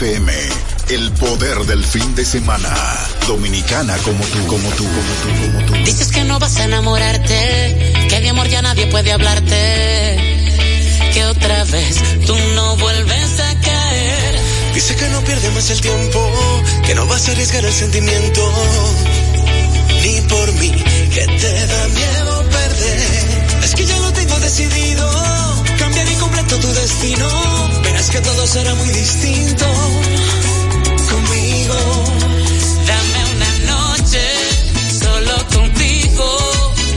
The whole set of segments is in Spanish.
FM, el poder del fin de semana. Dominicana como tú, como tú, como tú, como tú. Dices que no vas a enamorarte, que de amor ya nadie puede hablarte. Que otra vez tú no vuelves a caer. Dice que no pierde más el tiempo, que no vas a arriesgar el sentimiento. Ni por mí, que te da miedo perder. Es que ya lo tengo decidido, cambiar y completo tu destino que todo será muy distinto conmigo. Dame una noche solo contigo.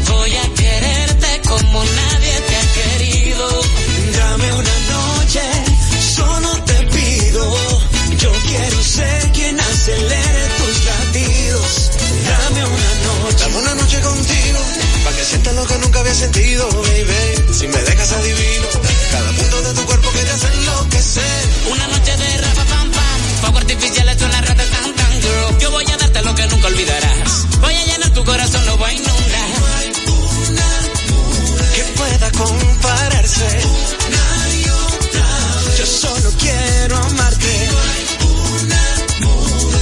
Voy a quererte como nadie te ha querido. Dame una noche, solo te pido. Yo quiero ser quien acelere tus latidos. Dame una noche. Dame una noche contigo. Para que sientas lo que nunca había sentido, baby. Si me dejas adivino, cada punto de tu cuerpo que Voy a llenar tu corazón, lo voy a inundar. Que pueda compararse. Yo solo quiero amarte.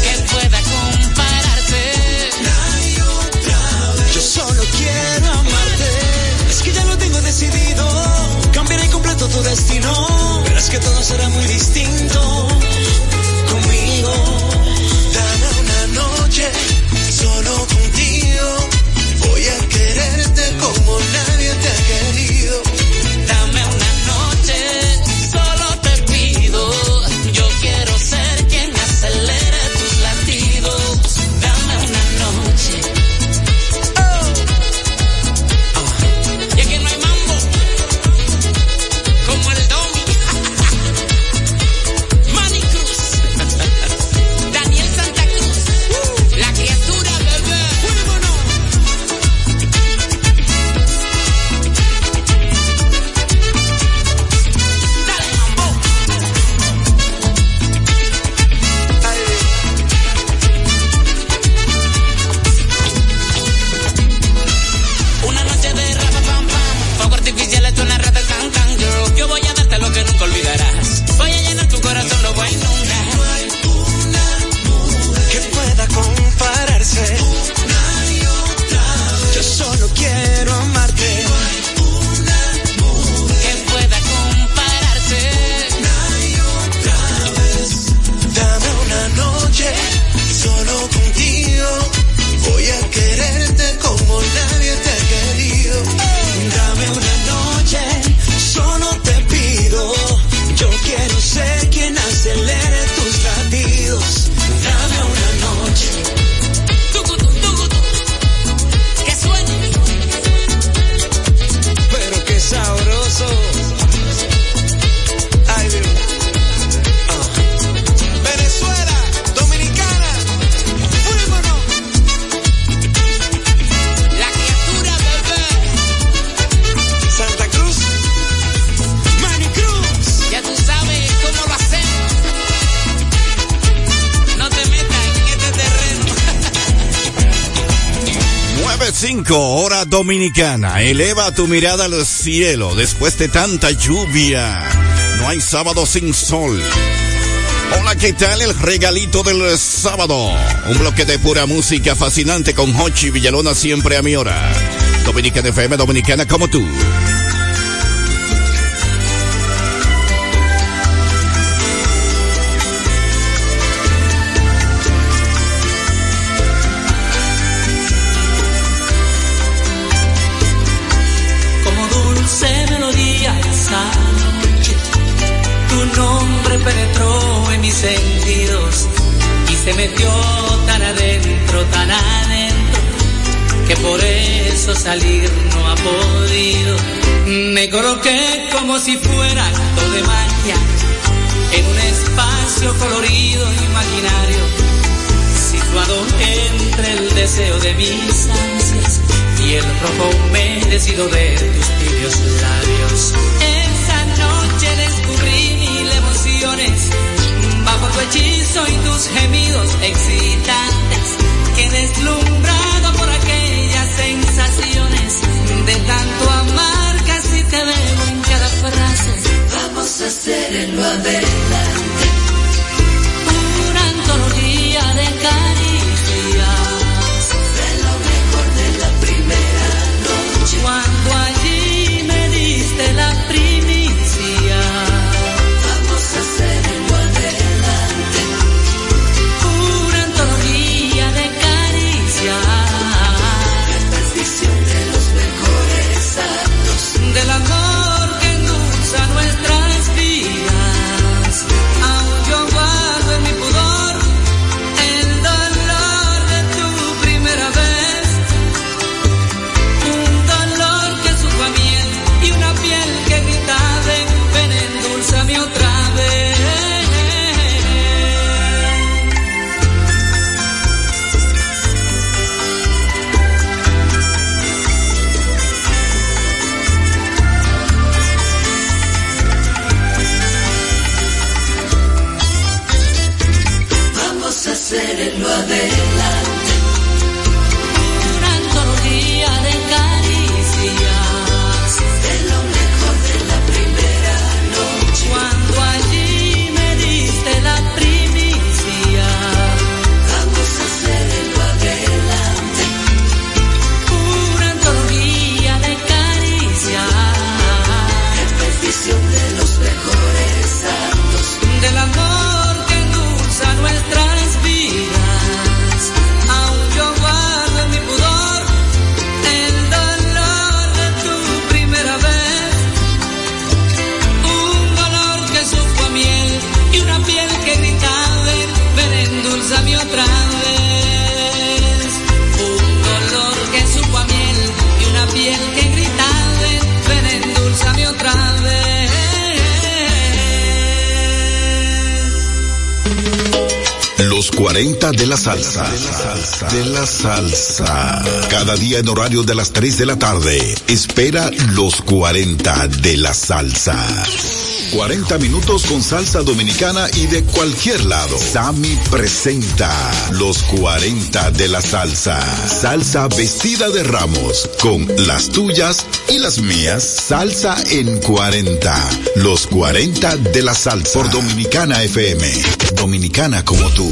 Que pueda compararse. Yo solo quiero amarte. Es que ya lo tengo decidido. Cambiaré completo tu destino. Verás que todo será muy distinto 5, hora dominicana. Eleva tu mirada al cielo después de tanta lluvia. No hay sábado sin sol. Hola, ¿qué tal? El regalito del sábado. Un bloque de pura música fascinante con Hochi Villalona siempre a mi hora. Dominicana FM, dominicana como tú. Y se metió tan adentro, tan adentro, que por eso salir no ha podido. Me coloqué como si fuera acto de magia en un espacio colorido imaginario, situado entre el deseo de mis ansias y el rojo humedecido de tus tibios labios. Hechizo y tus gemidos excitantes. Que deslumbrado por aquellas sensaciones de tanto amar, casi te veo en cada frase. Vamos a hacer en lo adelante. Una antología de caricias. De lo mejor de la primera noche. Cuando allí me diste la De la salsa. Cada día en horario de las 3 de la tarde. Espera los 40 de la salsa. 40 minutos con salsa dominicana y de cualquier lado. Sami presenta los 40 de la salsa. Salsa vestida de ramos con las tuyas y las mías. Salsa en 40. Los 40 de la salsa. Por Dominicana FM. Dominicana como tú.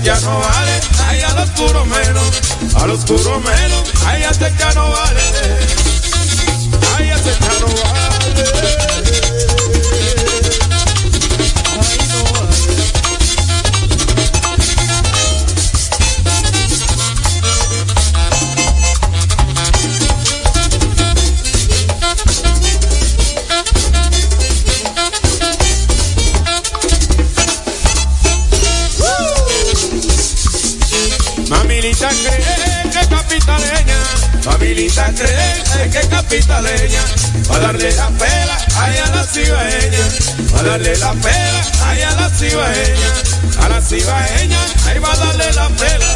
Ya no vale, ay a los puro menos, a los puro menos, ay a ya no vale, capitaleña, a darle la pela ahí a la cibaeña, a darle la pela ahí a la cibaeña, a la cibaeña, ahí va a darle la pela.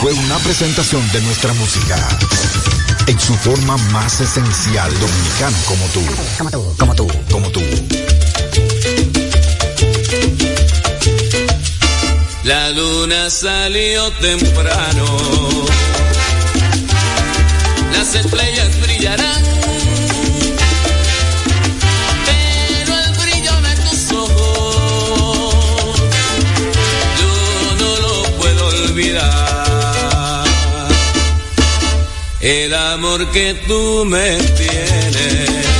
Fue una presentación de nuestra música en su forma más esencial, dominicana como tú. Como tú, como tú, como tú. La luna salió temprano. Las estrellas brillarán el amor que tú me tienes.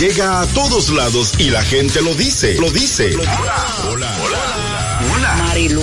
llega a todos lados y la gente lo dice, lo dice. Hola, hola, hola. hola. Marilu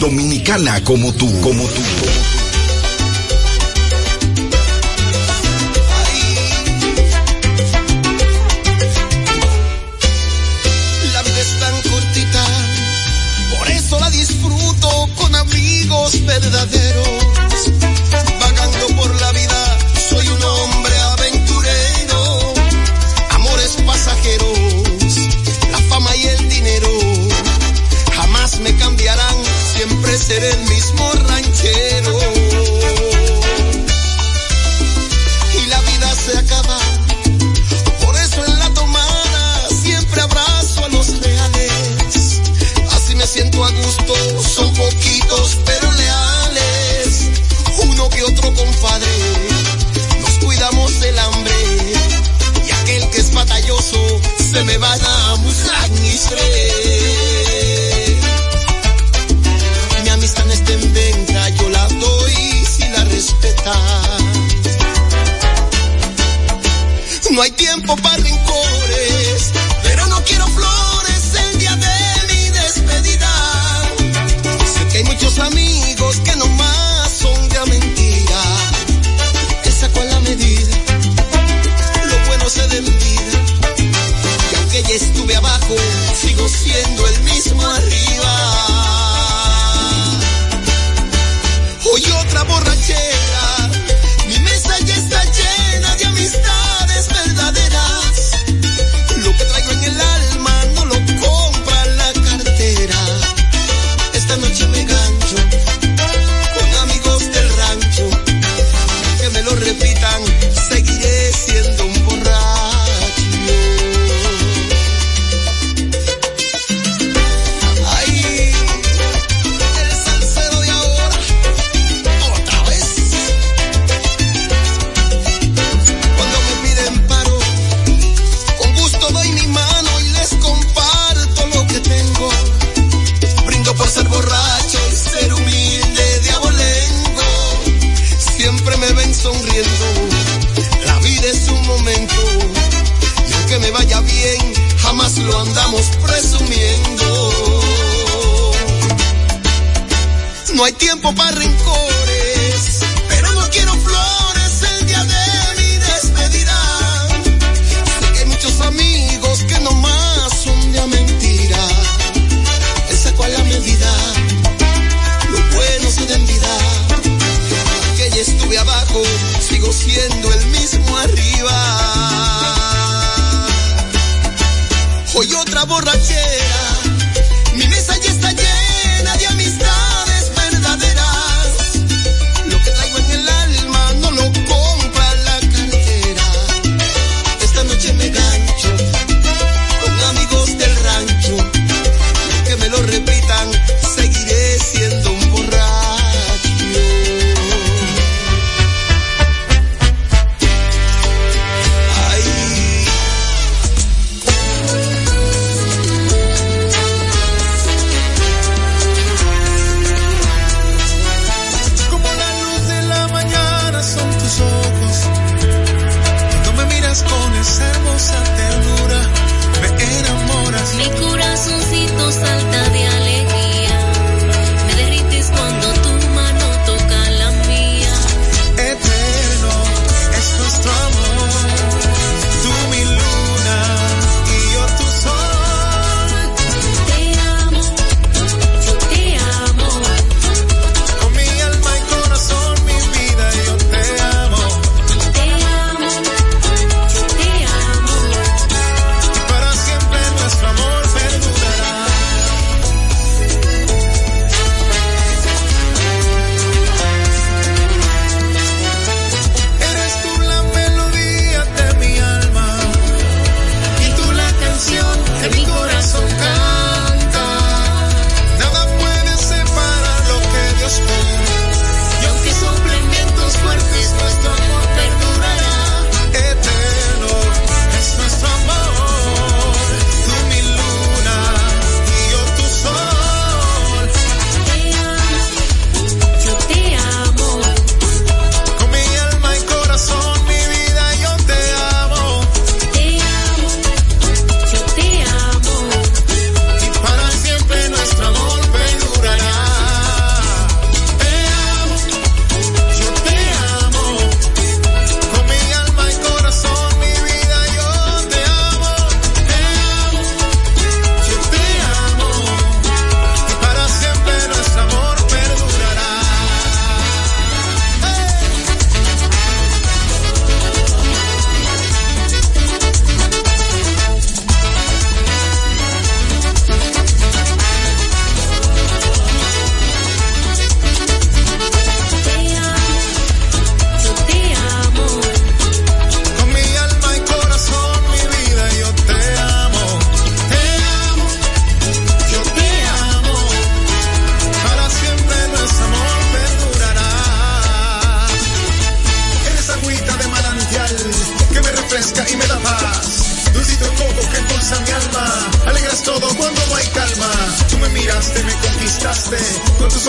Dominicana como tú. Como tú. se me vaya.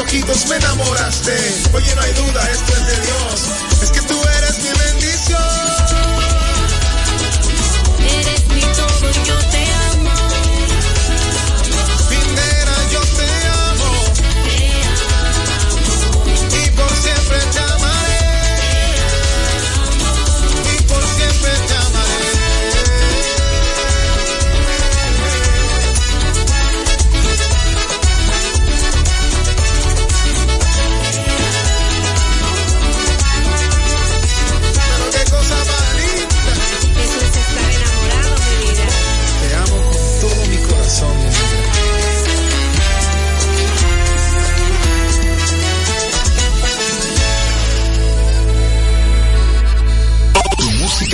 Ojitos me enamoraste. Oye, no hay duda, esto es de Dios. Es que tú eres mi bendición. Eres mi todo, yo te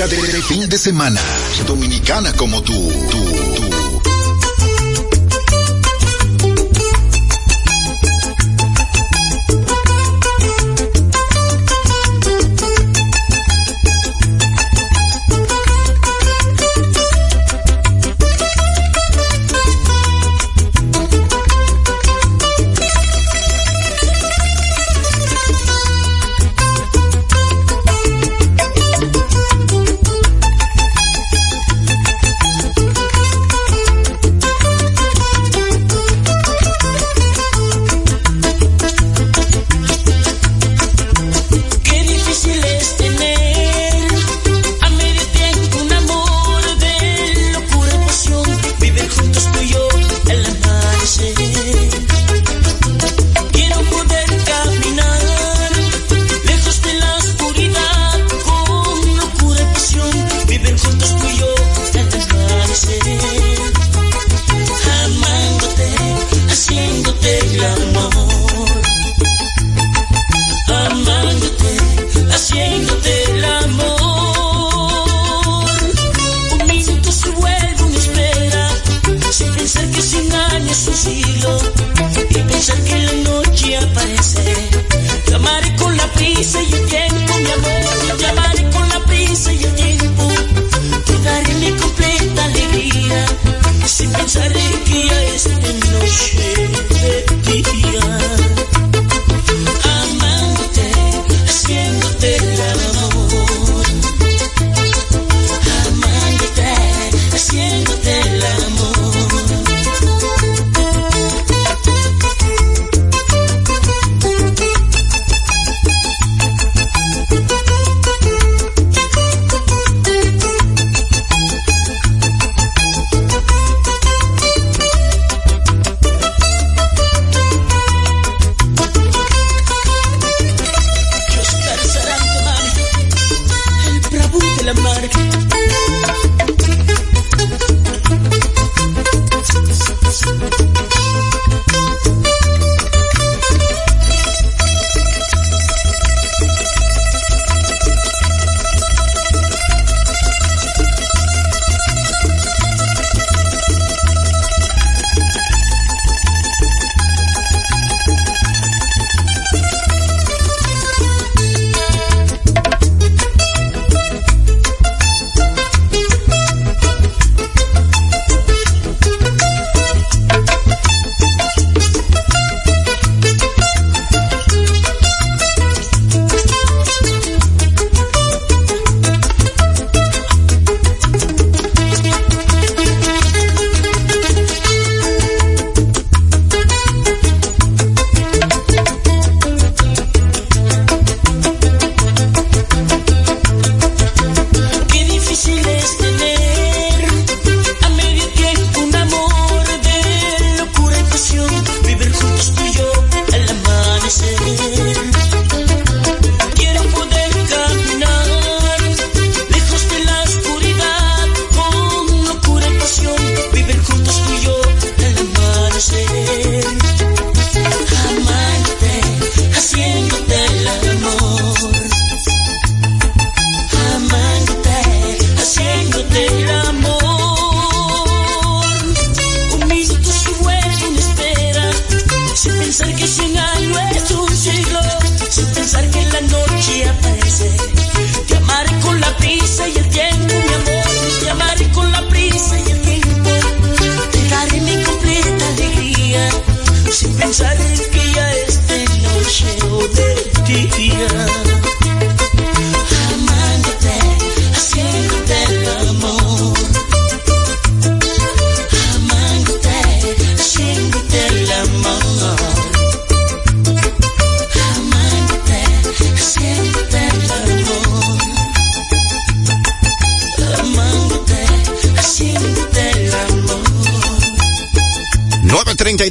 de fin de semana. Dominicana como tú. tú, que cien años un siglo, y pensar que la noche aparece. Te amaré con la prisa y el tiempo, mi amor, te amaré con la prisa y el tiempo. Te daré mi completa alegría, sin pensar que ya es de noche de día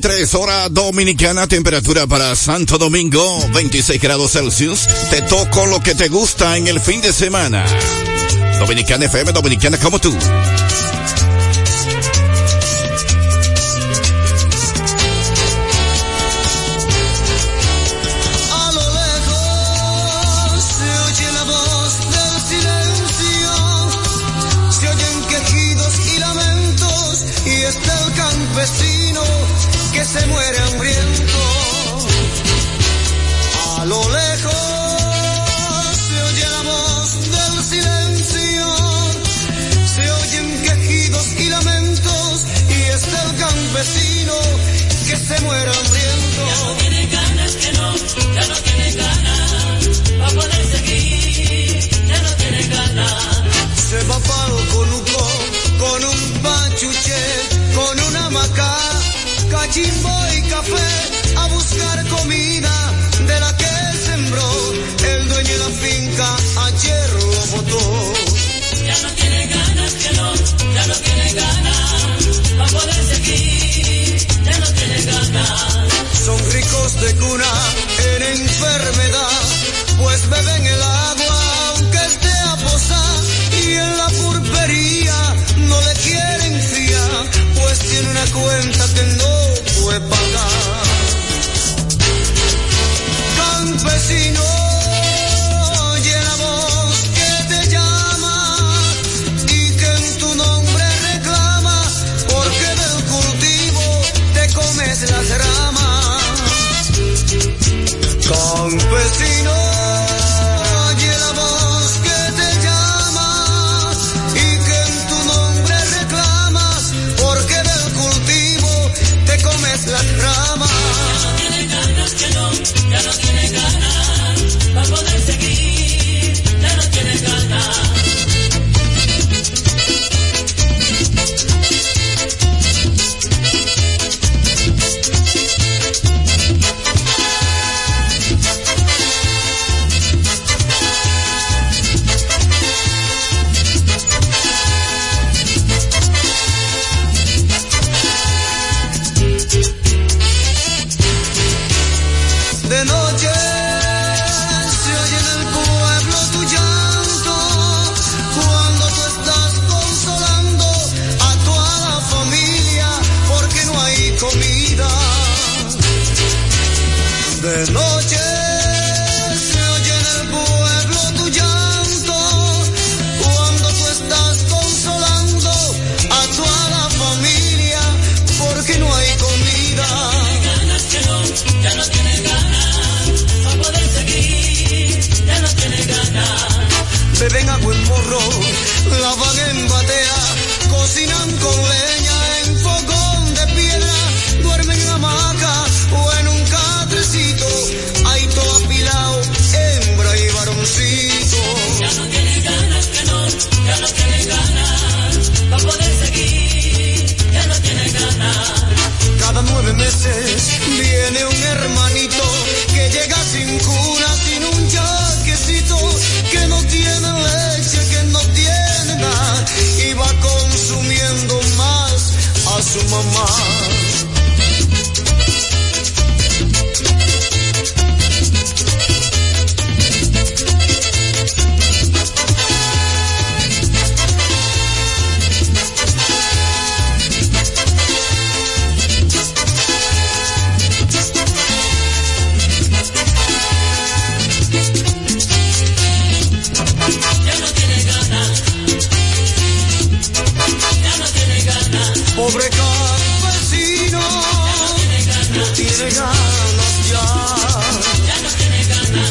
7:33 hora dominicana, temperatura para Santo Domingo, 26 grados Celsius. Te toco lo que te gusta en el fin de semana. Dominicana FM, dominicana como tú. Campesino que se muere hambriento. Ya no tiene ganas que no, ya no tiene ganas va a poder seguir, ya no tiene ganas. Se va pa'l conuco con un pachuche, con una maca, cachimbo y café de cuna en enfermedad, pues beben el agua aunque esté aposada y en la pulpería no le quieren fiar, pues tiene una cuenta que no Campesino, De noche se oye en el pueblo tu llanto cuando tú estás consolando a toda la familia porque no hay comida. Ya no tiene ganas, a poder seguir, ya no tiene ganas. Beben agua en morro, lavan mamá.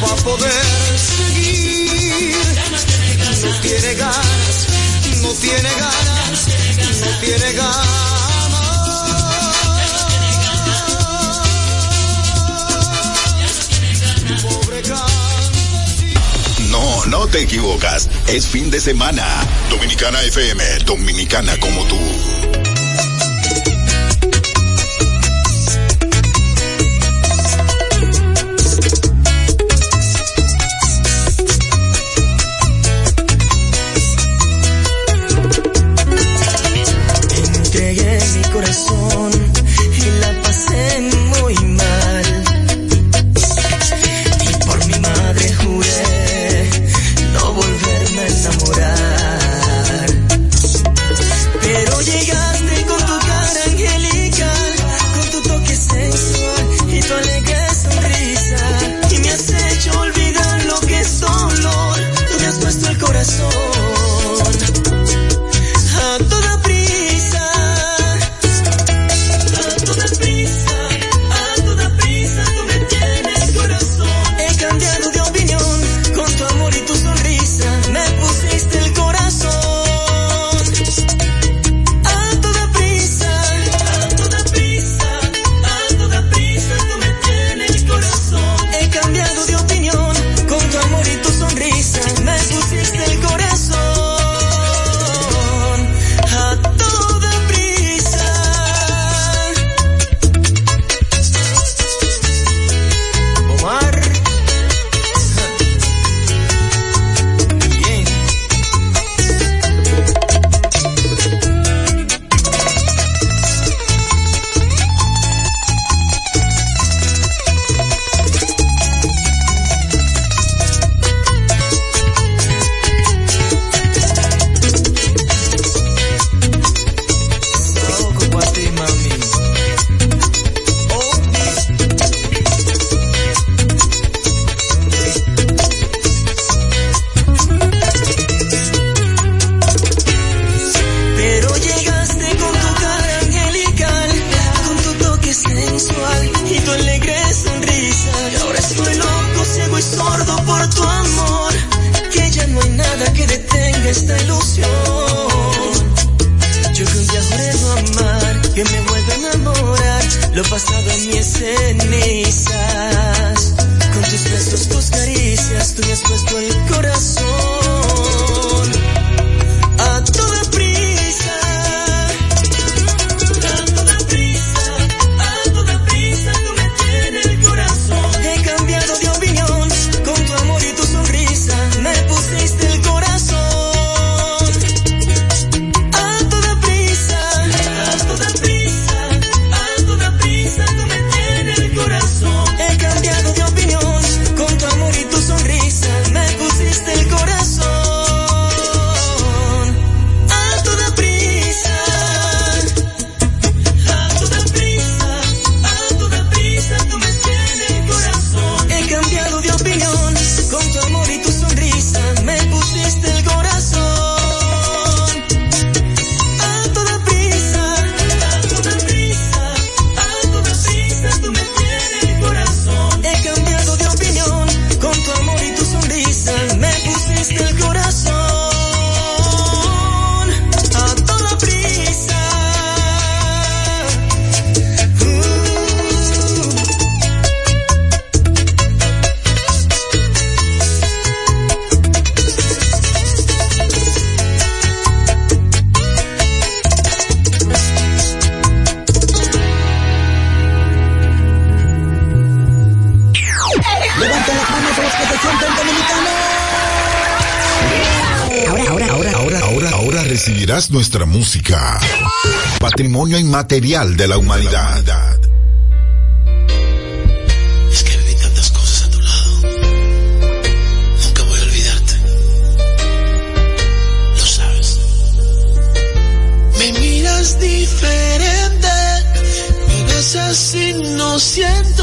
Ganas. Para poder seguir, no tiene ganas, no tiene ganas, no tiene ganas. No, no te equivocas. Es fin de semana. Dominicana FM, dominicana como tú. cierta ilusión. Yo que un día juré no amar, que me vuelva a enamorar, lo pasado a mí es cenizas. Con tus besos, tus caricias, tú me has puesto el corazón. nuestra música. Patrimonio inmaterial de la humanidad. Es que viví tantas cosas a tu lado. Nunca voy a olvidarte. Lo sabes. Me miras diferente. Me besas y no siento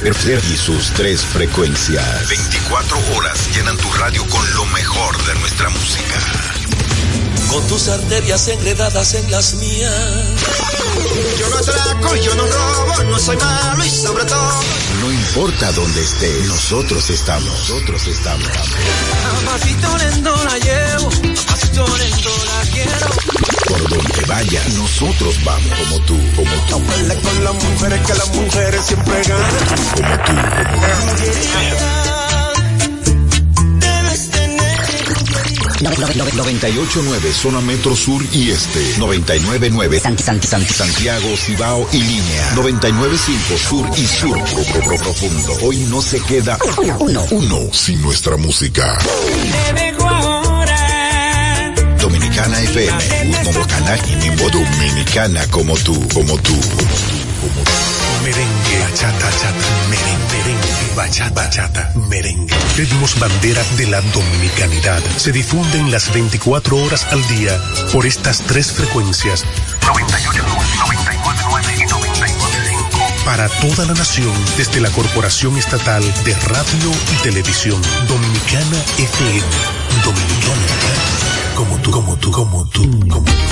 Y sus tres frecuencias. 24 horas llenan tu radio con lo mejor de nuestra música. Con tus arterias enredadas en las mías. Yo no atraco, yo no robo, no soy malo y sobre todo. No importa dónde estés, nosotros estamos. Nosotros estamos. Amacito lento la llevo, amacito lento la quiero. Por donde vaya, nosotros vamos. Como tú, como tú. No con las mujeres que las mujeres siempre ganan. Como tú, como tú. 98.9 zona metro sur y este. 99.9 Santiago, Cibao y línea. 99.5 sur y sur. Pro, pro, profundo. Hoy no se queda uno, uno sin nuestra música. Dominicana FM, un nuevo canal y mismo dominicana como tú, como tú, como tú. Merengue, bachata, chata, merengue, merengue, bachata, bachata, merengue. Ritmos bandera de la dominicanidad se difunden las 24 horas al día por estas tres frecuencias. 98, 99, y 99 para toda la nación desde la Corporación Estatal de Radio y Televisión Dominicana FM. Dominicana tú, como tú, como tú, como tú.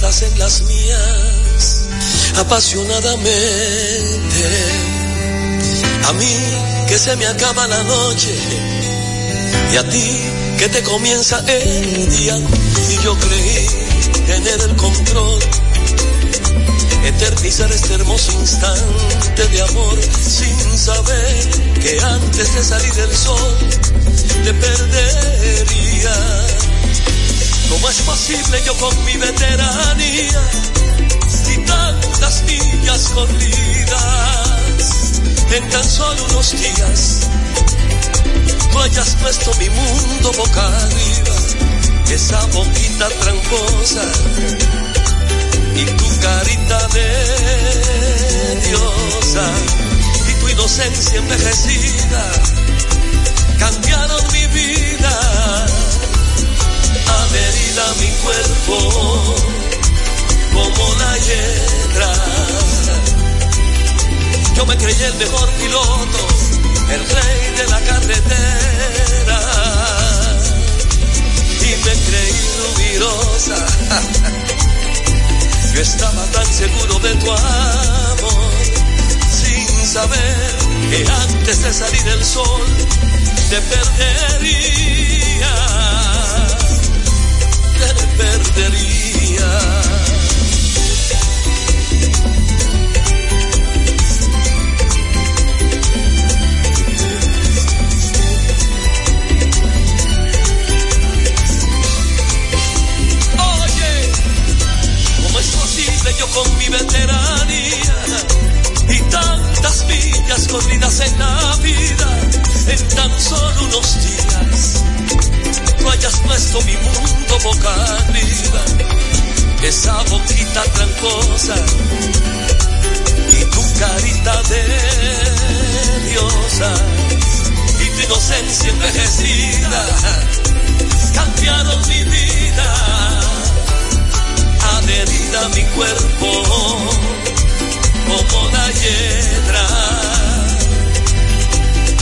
En las mías, apasionadamente. A mí que se me acaba la noche y a ti que te comienza el día y yo creí tener el control eternizar este hermoso instante de amor sin saber que antes de salir el sol te perdería. ¿Cómo es posible yo con mi veteranía y tantas millas corridas en tan solo unos días? Tú hayas puesto mi mundo boca arriba, esa boquita tramposa y tu carita de diosa y tu inocencia envejecida cambiaron mi mi cuerpo como la hiedra. Yo me creí el mejor piloto, el rey de la carretera y me creí rubirosa. Yo estaba tan seguro de tu amor, sin saber que antes de salir el sol te perdería, veteranía y tantas millas corridas en la vida esa boquita tramposa y tu carita de diosa y tu inocencia envejecida cambiaron mi vida adherida a mi cuerpo como la hiedra.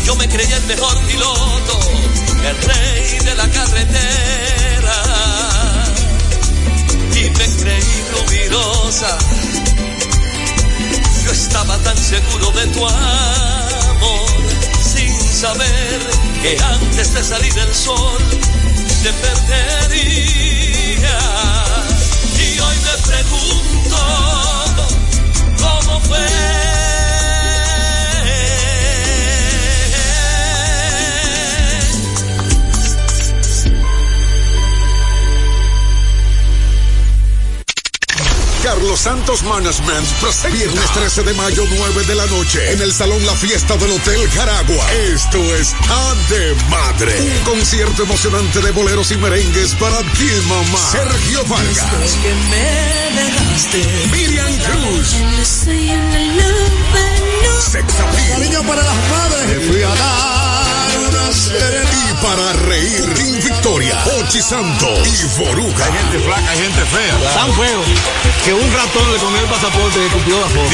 Yo me creí el mejor piloto, el rey de la carretera. Me creí rubirosa. Yo estaba tan seguro de tu amor, sin saber que antes de salir el sol te perdería. Y hoy me pregunto cómo fue. Carlos Santos Management presenta viernes 13 de mayo 9 de la noche en el Salón La Fiesta del Hotel Caragua. Esto está de madre. Un concierto emocionante de boleros y merengues para ti, mamá. Sergio Vargas. que me dejaste. Miriam Cruz. Sex Appeal. Cariño para las madres. Fui a dar Y para reír, Team Victoria, Ochi Santo y Boruga. Hay gente flaca, hay gente fea. Tan feo que un ratón le comió el pasaporte y escupió la foto.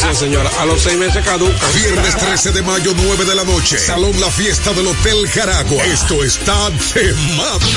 Sí, señora, a los seis meses caduca. Viernes 13 de mayo, 9 de la noche. Salón La Fiesta del Hotel Caragua. Esto está de madre.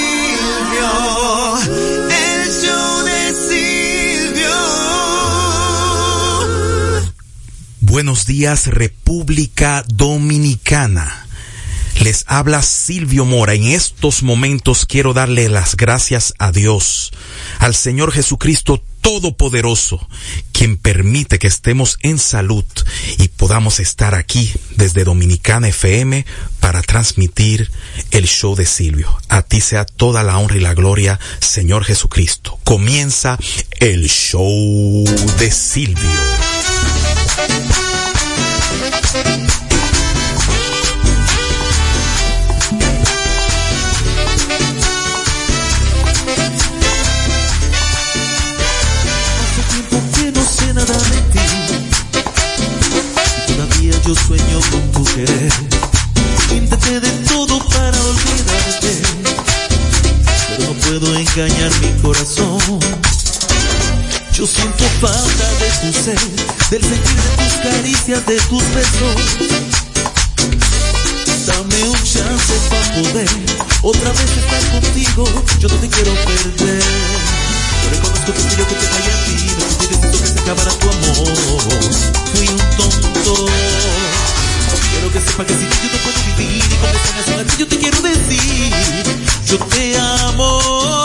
El show de Silvio. Buenos días, República Dominicana. Les habla Silvio Mora. En estos momentos quiero darle las gracias a Dios, al Señor Jesucristo Todopoderoso, quien permite que estemos en salud y podamos estar aquí desde Dominicana FM para transmitir el show de Silvio. A ti sea toda la honra y la gloria, Señor Jesucristo. Comienza el show de Silvio. Engañar mi corazón. Yo siento falta de tu ser, del sentir de tus caricias, de tus besos. Dame un chance para poder otra vez estar contigo. Yo no te quiero perder. Yo reconozco que yo que te fallé a ti. No fui deciso que se acabara tu amor. Fui un tonto. Quiero que sepa que ti yo no puedo vivir. Y están haciendo a yo te quiero decir. Yo te amo.